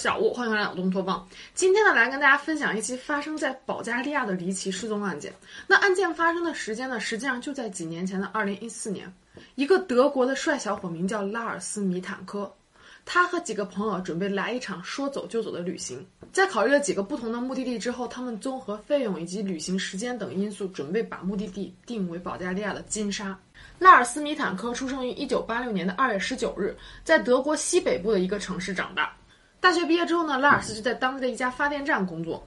小吴，欢迎回来脑洞托邦。今天呢，来跟大家分享一期发生在保加利亚的离奇失踪案件。那案件发生的时间呢，实际上就在几年前的二零一四年。一个德国的帅小伙名叫拉尔斯·米坦科，他和几个朋友准备来一场说走就走的旅行。在考虑了几个不同的目的地之后，他们综合费用以及旅行时间等因素，准备把目的地定为保加利亚的金沙。拉尔斯·米坦科出生于一九八六年的二月十九日，在德国西北部的一个城市长大。大学毕业之后呢，拉尔斯就在当地的一家发电站工作。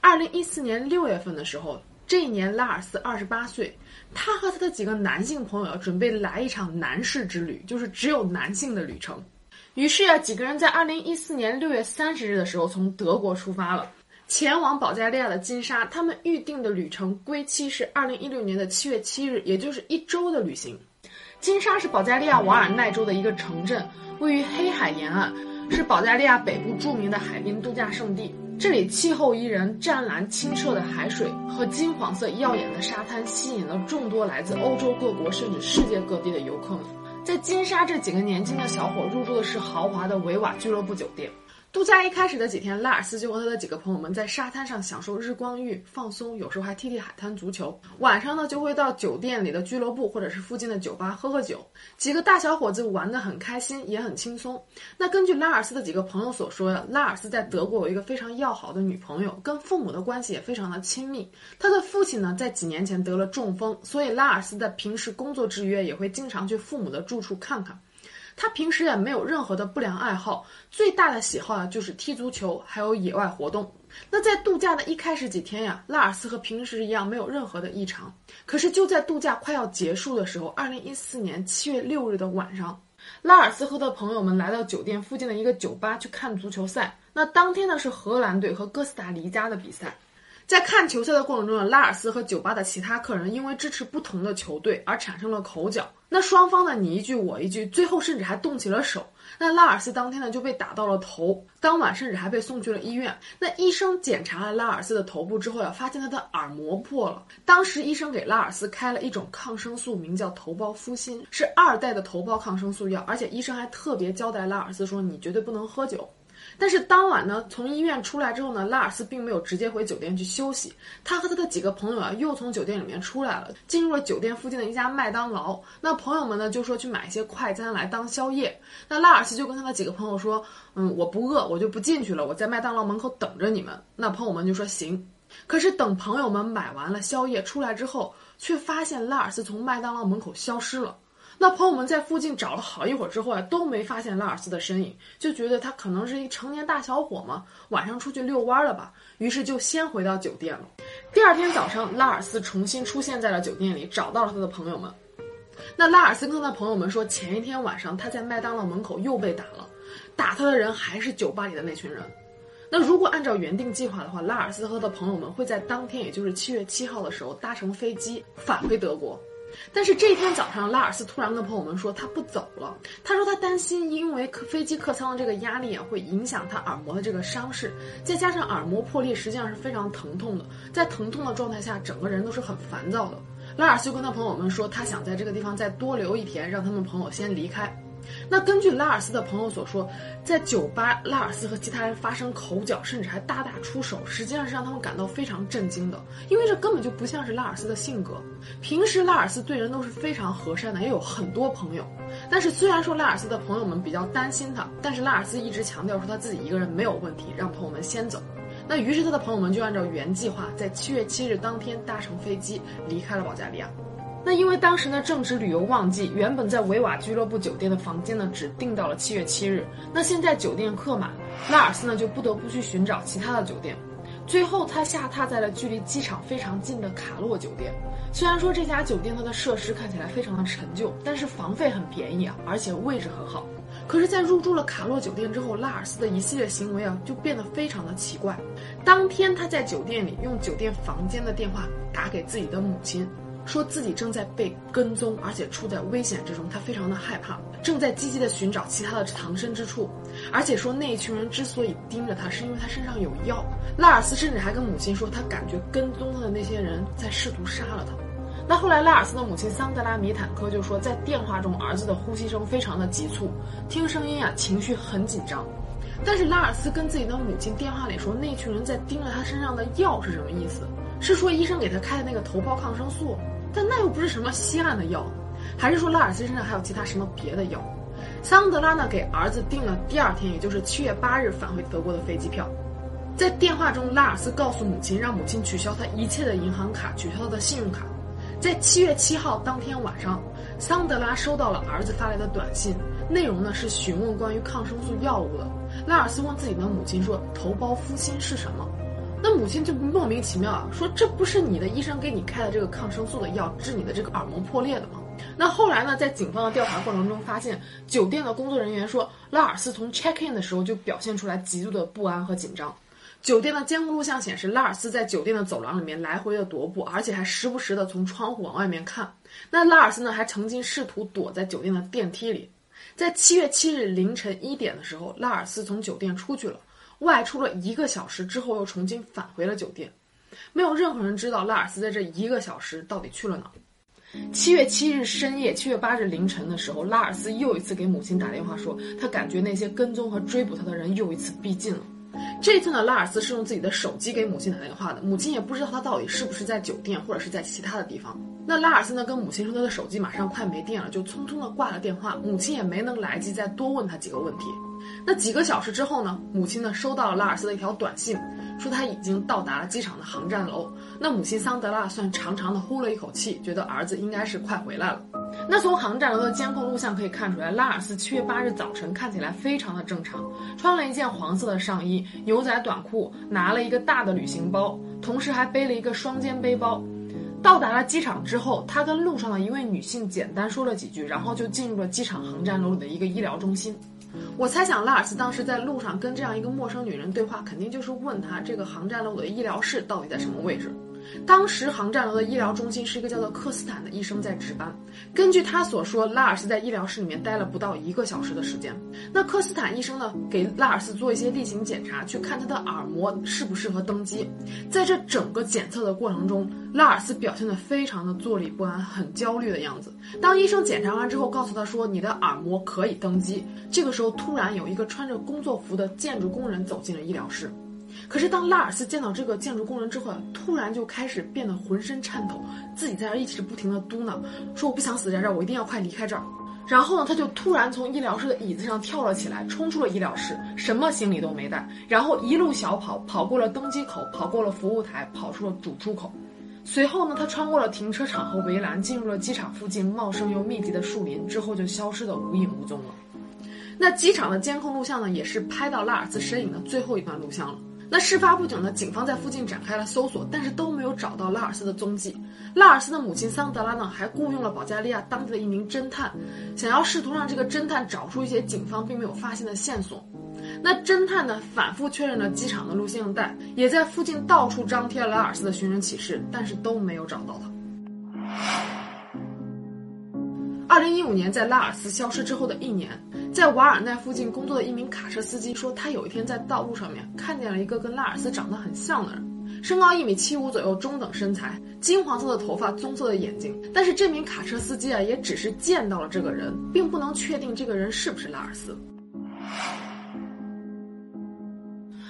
二零一四年六月份的时候，这一年拉尔斯二十八岁，他和他的几个男性朋友准备来一场男士之旅，就是只有男性的旅程。于是啊，几个人在二零一四年六月三十日的时候从德国出发了，前往保加利亚的金沙。他们预定的旅程归期是二零一六年的七月七日，也就是一周的旅行。金沙是保加利亚瓦尔奈州的一个城镇，位于黑海沿岸。是保加利亚北部著名的海滨度假胜地，这里气候宜人，湛蓝清澈的海水和金黄色耀眼的沙滩吸引了众多来自欧洲各国甚至世界各地的游客们。在金沙，这几个年轻的小伙入住的是豪华的维瓦俱乐部酒店。度假一开始的几天，拉尔斯就和他的几个朋友们在沙滩上享受日光浴、放松，有时候还踢踢海滩足球。晚上呢，就会到酒店里的俱乐部或者是附近的酒吧喝喝酒。几个大小伙子玩得很开心，也很轻松。那根据拉尔斯的几个朋友所说呀，拉尔斯在德国有一个非常要好的女朋友，跟父母的关系也非常的亲密。他的父亲呢，在几年前得了中风，所以拉尔斯在平时工作之余也会经常去父母的住处看看。他平时也没有任何的不良爱好，最大的喜好啊就是踢足球，还有野外活动。那在度假的一开始几天呀，拉尔斯和平时一样没有任何的异常。可是就在度假快要结束的时候，二零一四年七月六日的晚上，拉尔斯和他的朋友们来到酒店附近的一个酒吧去看足球赛。那当天呢是荷兰队和哥斯达黎加的比赛。在看球赛的过程中呢，拉尔斯和酒吧的其他客人因为支持不同的球队而产生了口角。那双方呢，你一句我一句，最后甚至还动起了手。那拉尔斯当天呢就被打到了头，当晚甚至还被送去了医院。那医生检查了拉尔斯的头部之后呀，发现他的耳膜破了。当时医生给拉尔斯开了一种抗生素，名叫头孢呋辛，是二代的头孢抗生素药。而且医生还特别交代拉尔斯说，你绝对不能喝酒。但是当晚呢，从医院出来之后呢，拉尔斯并没有直接回酒店去休息，他和他的几个朋友啊，又从酒店里面出来了，进入了酒店附近的一家麦当劳。那朋友们呢，就说去买一些快餐来当宵夜。那拉尔斯就跟他的几个朋友说：“嗯，我不饿，我就不进去了，我在麦当劳门口等着你们。”那朋友们就说：“行。”可是等朋友们买完了宵夜出来之后，却发现拉尔斯从麦当劳门口消失了。那朋友们在附近找了好一会儿之后啊，都没发现拉尔斯的身影，就觉得他可能是一成年大小伙嘛，晚上出去遛弯了吧。于是就先回到酒店了。第二天早上，拉尔斯重新出现在了酒店里，找到了他的朋友们。那拉尔斯跟他的朋友们说，前一天晚上他在麦当劳门口又被打了，打他的人还是酒吧里的那群人。那如果按照原定计划的话，拉尔斯和他的朋友们会在当天，也就是七月七号的时候搭乘飞机返回德国。但是这天早上，拉尔斯突然跟朋友们说他不走了。他说他担心，因为客飞机客舱的这个压力啊，会影响他耳膜的这个伤势。再加上耳膜破裂实际上是非常疼痛的，在疼痛的状态下，整个人都是很烦躁的。拉尔斯就跟他朋友们说，他想在这个地方再多留一天，让他们朋友先离开。那根据拉尔斯的朋友所说，在酒吧，拉尔斯和其他人发生口角，甚至还大打出手，实际上是让他们感到非常震惊的，因为这根本就不像是拉尔斯的性格。平时拉尔斯对人都是非常和善的，也有很多朋友。但是虽然说拉尔斯的朋友们比较担心他，但是拉尔斯一直强调说他自己一个人没有问题，让朋友们先走。那于是他的朋友们就按照原计划，在七月七日当天搭乘飞机离开了保加利亚。那因为当时呢正值旅游旺季，原本在维瓦俱乐部酒店的房间呢只订到了七月七日。那现在酒店客满，拉尔斯呢就不得不去寻找其他的酒店。最后他下榻在了距离机场非常近的卡洛酒店。虽然说这家酒店它的设施看起来非常的陈旧，但是房费很便宜啊，而且位置很好。可是，在入住了卡洛酒店之后，拉尔斯的一系列行为啊就变得非常的奇怪。当天他在酒店里用酒店房间的电话打给自己的母亲。说自己正在被跟踪，而且处在危险之中，他非常的害怕，正在积极的寻找其他的藏身之处，而且说那一群人之所以盯着他，是因为他身上有药。拉尔斯甚至还跟母亲说，他感觉跟踪他的那些人在试图杀了他。那后来拉尔斯的母亲桑德拉米坦科就说，在电话中儿子的呼吸声非常的急促，听声音啊情绪很紧张。但是拉尔斯跟自己的母亲电话里说，那群人在盯着他身上的药是什么意思？是说医生给他开的那个头孢抗生素？但那又不是什么稀罕的药，还是说拉尔斯身上还有其他什么别的药？桑德拉呢给儿子订了第二天，也就是七月八日返回德国的飞机票。在电话中，拉尔斯告诉母亲，让母亲取消他一切的银行卡，取消他的信用卡。在七月七号当天晚上，桑德拉收到了儿子发来的短信，内容呢是询问关于抗生素药物的。拉尔斯问自己的母亲说：“头孢呋辛是什么？”那母亲就莫名其妙啊，说：“这不是你的医生给你开的这个抗生素的药，治你的这个耳膜破裂的吗？”那后来呢，在警方的调查过程中发现，酒店的工作人员说，拉尔斯从 check in 的时候就表现出来极度的不安和紧张。酒店的监控录像显示，拉尔斯在酒店的走廊里面来回的踱步，而且还时不时的从窗户往外面看。那拉尔斯呢，还曾经试图躲在酒店的电梯里。在七月七日凌晨一点的时候，拉尔斯从酒店出去了，外出了一个小时之后又重新返回了酒店。没有任何人知道拉尔斯在这一个小时到底去了哪。七月七日深夜，七月八日凌晨的时候，拉尔斯又一次给母亲打电话说，他感觉那些跟踪和追捕他的人又一次逼近了。这次呢，拉尔斯是用自己的手机给母亲打电话的，母亲也不知道他到底是不是在酒店或者是在其他的地方。那拉尔斯呢，跟母亲说他的手机马上快没电了，就匆匆的挂了电话，母亲也没能来及再多问他几个问题。那几个小时之后呢，母亲呢收到了拉尔斯的一条短信，说他已经到达了机场的航站楼。那母亲桑德拉算长长的呼了一口气，觉得儿子应该是快回来了。那从航站楼的监控录像可以看出来，拉尔斯七月八日早晨看起来非常的正常，穿了一件黄色的上衣、牛仔短裤，拿了一个大的旅行包，同时还背了一个双肩背包。到达了机场之后，他跟路上的一位女性简单说了几句，然后就进入了机场航站楼里的一个医疗中心。我猜想，拉尔斯当时在路上跟这样一个陌生女人对话，肯定就是问她这个航站楼的医疗室到底在什么位置。当时航站楼的医疗中心是一个叫做科斯坦的医生在值班。根据他所说，拉尔斯在医疗室里面待了不到一个小时的时间。那科斯坦医生呢，给拉尔斯做一些例行检查，去看他的耳膜适不适合登机。在这整个检测的过程中，拉尔斯表现得非常的坐立不安，很焦虑的样子。当医生检查完之后，告诉他说你的耳膜可以登机，这个时候突然有一个穿着工作服的建筑工人走进了医疗室。可是当拉尔斯见到这个建筑工人之后，突然就开始变得浑身颤抖，自己在这一直不停的嘟囔，说我不想死在这儿，我一定要快离开这儿。然后呢，他就突然从医疗室的椅子上跳了起来，冲出了医疗室，什么行李都没带，然后一路小跑，跑过了登机口，跑过了服务台，跑出了主出口。随后呢，他穿过了停车场和围栏，进入了机场附近茂盛又密集的树林，之后就消失的无影无踪了。那机场的监控录像呢，也是拍到拉尔斯身影的最后一段录像了。那事发不久呢，警方在附近展开了搜索，但是都没有找到拉尔斯的踪迹。拉尔斯的母亲桑德拉呢，还雇佣了保加利亚当地的一名侦探，想要试图让这个侦探找出一些警方并没有发现的线索。那侦探呢，反复确认了机场的录像带，也在附近到处张贴了拉尔斯的寻人启事，但是都没有找到他。二零一五年，在拉尔斯消失之后的一年，在瓦尔奈附近工作的一名卡车司机说，他有一天在道路上面看见了一个跟拉尔斯长得很像的人，身高一米七五左右，中等身材，金黄色的头发，棕色的眼睛。但是这名卡车司机啊，也只是见到了这个人，并不能确定这个人是不是拉尔斯。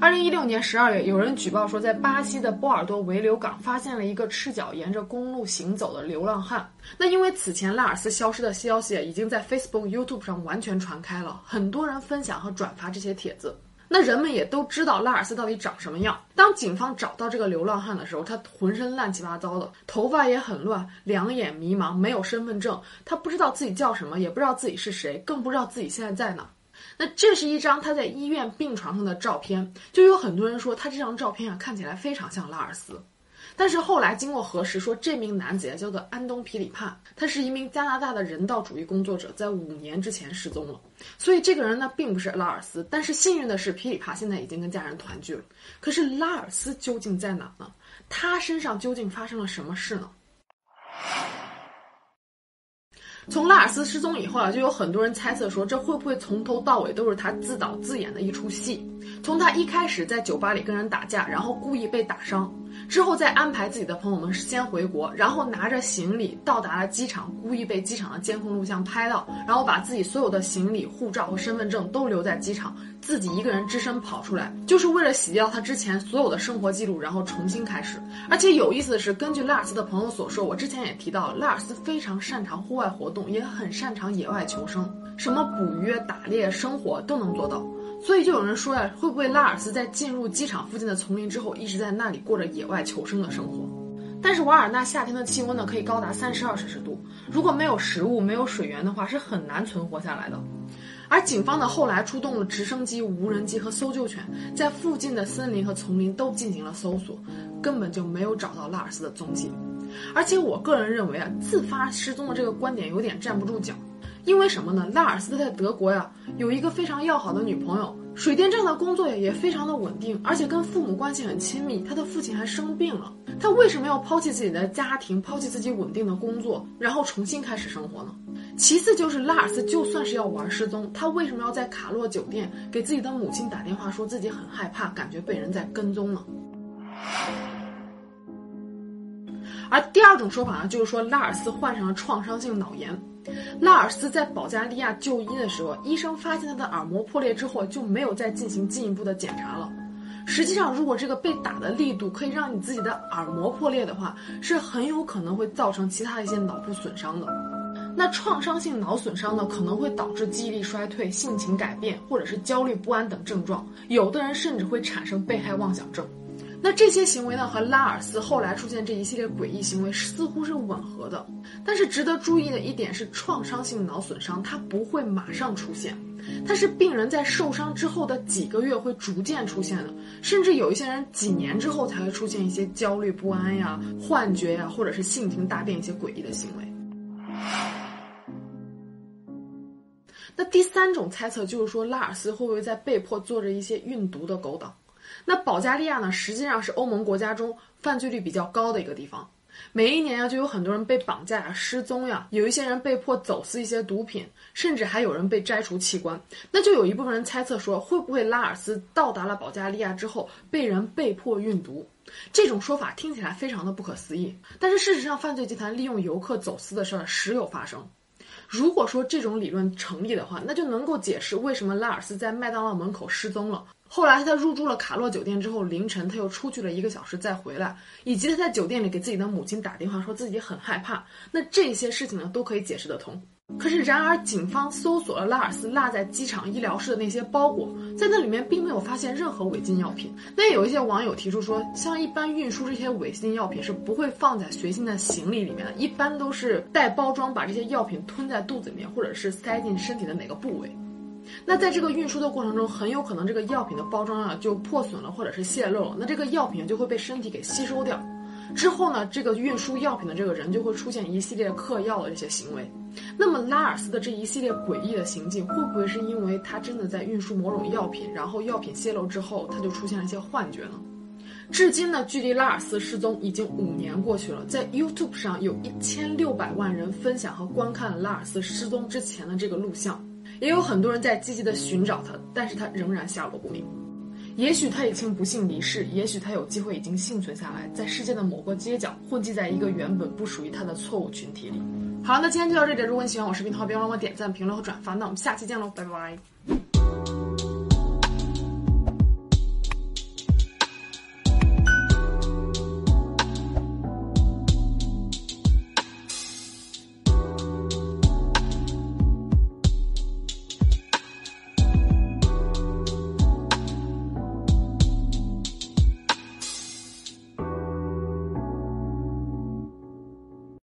二零一六年十二月，有人举报说，在巴西的波尔多维留港发现了一个赤脚沿着公路行走的流浪汉。那因为此前拉尔斯消失的消息已经在 Facebook、YouTube 上完全传开了，很多人分享和转发这些帖子。那人们也都知道拉尔斯到底长什么样。当警方找到这个流浪汉的时候，他浑身乱七八糟的，头发也很乱，两眼迷茫，没有身份证，他不知道自己叫什么，也不知道自己是谁，更不知道自己现在在哪。那这是一张他在医院病床上的照片，就有很多人说他这张照片啊看起来非常像拉尔斯，但是后来经过核实，说这名男子叫做安东皮里帕，他是一名加拿大的人道主义工作者，在五年之前失踪了，所以这个人呢并不是拉尔斯，但是幸运的是皮里帕现在已经跟家人团聚了。可是拉尔斯究竟在哪呢？他身上究竟发生了什么事呢？从拉尔斯失踪以后啊，就有很多人猜测说，这会不会从头到尾都是他自导自演的一出戏？从他一开始在酒吧里跟人打架，然后故意被打伤，之后再安排自己的朋友们先回国，然后拿着行李到达了机场，故意被机场的监控录像拍到，然后把自己所有的行李、护照和身份证都留在机场，自己一个人只身跑出来，就是为了洗掉他之前所有的生活记录，然后重新开始。而且有意思的是，根据拉尔斯的朋友所说，我之前也提到，拉尔斯非常擅长户外活动，也很擅长野外求生，什么捕鱼、打猎、生活都能做到。所以就有人说呀，会不会拉尔斯在进入机场附近的丛林之后，一直在那里过着野外求生的生活？但是瓦尔纳夏天的气温呢，可以高达三十二摄氏度，如果没有食物、没有水源的话，是很难存活下来的。而警方呢，后来出动了直升机、无人机和搜救犬，在附近的森林和丛林都进行了搜索，根本就没有找到拉尔斯的踪迹。而且我个人认为啊，自发失踪的这个观点有点站不住脚。因为什么呢？拉尔斯在德国呀，有一个非常要好的女朋友，水电站的工作也也非常的稳定，而且跟父母关系很亲密。他的父亲还生病了，他为什么要抛弃自己的家庭，抛弃自己稳定的工作，然后重新开始生活呢？其次就是拉尔斯就算是要玩失踪，他为什么要在卡洛酒店给自己的母亲打电话，说自己很害怕，感觉被人在跟踪呢？而第二种说法呢，就是说拉尔斯患上了创伤性脑炎。拉尔斯在保加利亚就医的时候，医生发现他的耳膜破裂之后就没有再进行进一步的检查了。实际上，如果这个被打的力度可以让你自己的耳膜破裂的话，是很有可能会造成其他一些脑部损伤的。那创伤性脑损伤呢，可能会导致记忆力衰退、性情改变，或者是焦虑不安等症状。有的人甚至会产生被害妄想症。那这些行为呢，和拉尔斯后来出现这一系列诡异行为似乎是吻合的。但是值得注意的一点是，创伤性脑损伤它不会马上出现，它是病人在受伤之后的几个月会逐渐出现的，甚至有一些人几年之后才会出现一些焦虑不安呀、幻觉呀，或者是性情大变一些诡异的行为。那第三种猜测就是说，拉尔斯会不会在被迫做着一些运毒的勾当？那保加利亚呢，实际上是欧盟国家中犯罪率比较高的一个地方。每一年呀，就有很多人被绑架呀、失踪呀，有一些人被迫走私一些毒品，甚至还有人被摘除器官。那就有一部分人猜测说，会不会拉尔斯到达了保加利亚之后，被人被迫运毒？这种说法听起来非常的不可思议。但是事实上，犯罪集团利用游客走私的事儿时有发生。如果说这种理论成立的话，那就能够解释为什么拉尔斯在麦当劳门口失踪了。后来他入住了卡洛酒店之后，凌晨他又出去了一个小时再回来，以及他在酒店里给自己的母亲打电话说自己很害怕，那这些事情呢都可以解释得通。可是然而，警方搜索了拉尔斯落在机场医疗室的那些包裹，在那里面并没有发现任何违禁药品。那有一些网友提出说，像一般运输这些违禁药品是不会放在随行的行李里面的，一般都是带包装把这些药品吞在肚子里面，或者是塞进身体的哪个部位。那在这个运输的过程中，很有可能这个药品的包装啊就破损了，或者是泄漏了，那这个药品就会被身体给吸收掉。之后呢，这个运输药品的这个人就会出现一系列嗑药的这些行为。那么拉尔斯的这一系列诡异的行径，会不会是因为他真的在运输某种药品，然后药品泄露之后，他就出现了一些幻觉呢？至今呢，距离拉尔斯失踪已经五年过去了，在 YouTube 上有一千六百万人分享和观看拉尔斯失踪之前的这个录像。也有很多人在积极的寻找他，但是他仍然下落不明。也许他已经不幸离世，也许他有机会已经幸存下来，在世界的某个街角混迹在一个原本不属于他的错误群体里。好，那今天就到这里。如果你喜欢我视频的话，别忘了点赞、评论和转发。那我们下期见喽，拜拜。